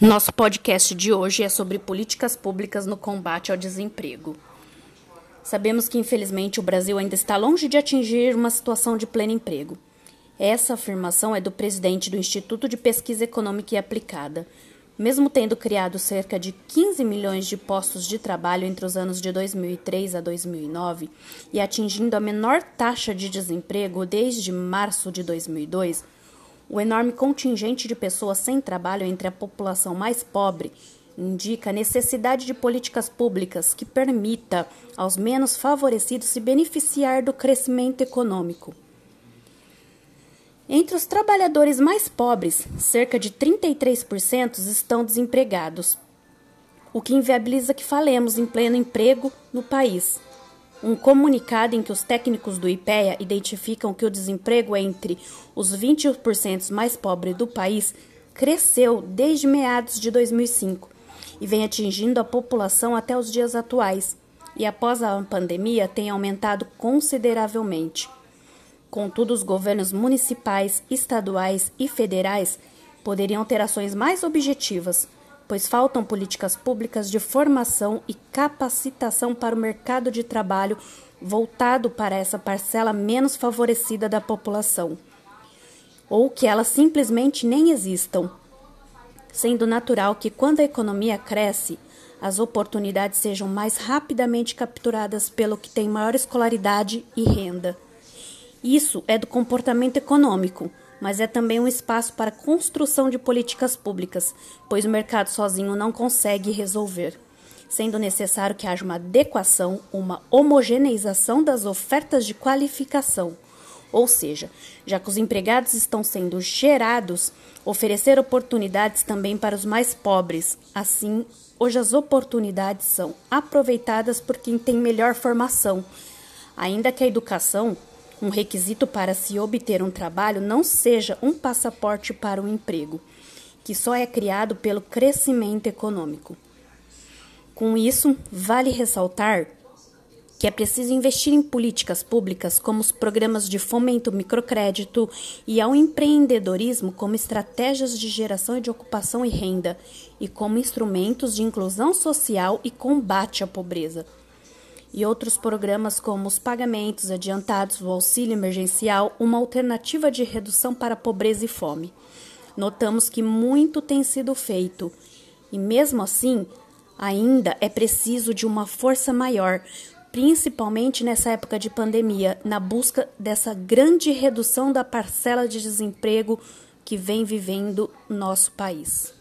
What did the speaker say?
Nosso podcast de hoje é sobre políticas públicas no combate ao desemprego. Sabemos que, infelizmente, o Brasil ainda está longe de atingir uma situação de pleno emprego. Essa afirmação é do presidente do Instituto de Pesquisa Econômica e Aplicada. Mesmo tendo criado cerca de 15 milhões de postos de trabalho entre os anos de 2003 a 2009 e atingindo a menor taxa de desemprego desde março de 2002, o enorme contingente de pessoas sem trabalho entre a população mais pobre indica a necessidade de políticas públicas que permita aos menos favorecidos se beneficiar do crescimento econômico. Entre os trabalhadores mais pobres, cerca de 33% estão desempregados, o que inviabiliza que falemos em pleno emprego no país. Um comunicado em que os técnicos do IPEA identificam que o desemprego entre os 20% mais pobres do país cresceu desde meados de 2005 e vem atingindo a população até os dias atuais, e após a pandemia tem aumentado consideravelmente. Contudo, os governos municipais, estaduais e federais poderiam ter ações mais objetivas pois faltam políticas públicas de formação e capacitação para o mercado de trabalho voltado para essa parcela menos favorecida da população, ou que elas simplesmente nem existam, sendo natural que quando a economia cresce, as oportunidades sejam mais rapidamente capturadas pelo que tem maior escolaridade e renda. Isso é do comportamento econômico, mas é também um espaço para construção de políticas públicas, pois o mercado sozinho não consegue resolver, sendo necessário que haja uma adequação, uma homogeneização das ofertas de qualificação. Ou seja, já que os empregados estão sendo gerados, oferecer oportunidades também para os mais pobres. Assim, hoje as oportunidades são aproveitadas por quem tem melhor formação. Ainda que a educação um requisito para se obter um trabalho não seja um passaporte para o um emprego, que só é criado pelo crescimento econômico. Com isso, vale ressaltar que é preciso investir em políticas públicas como os programas de fomento microcrédito e ao empreendedorismo como estratégias de geração de ocupação e renda e como instrumentos de inclusão social e combate à pobreza e outros programas como os pagamentos adiantados, o auxílio emergencial, uma alternativa de redução para pobreza e fome. Notamos que muito tem sido feito e, mesmo assim, ainda é preciso de uma força maior, principalmente nessa época de pandemia, na busca dessa grande redução da parcela de desemprego que vem vivendo nosso país.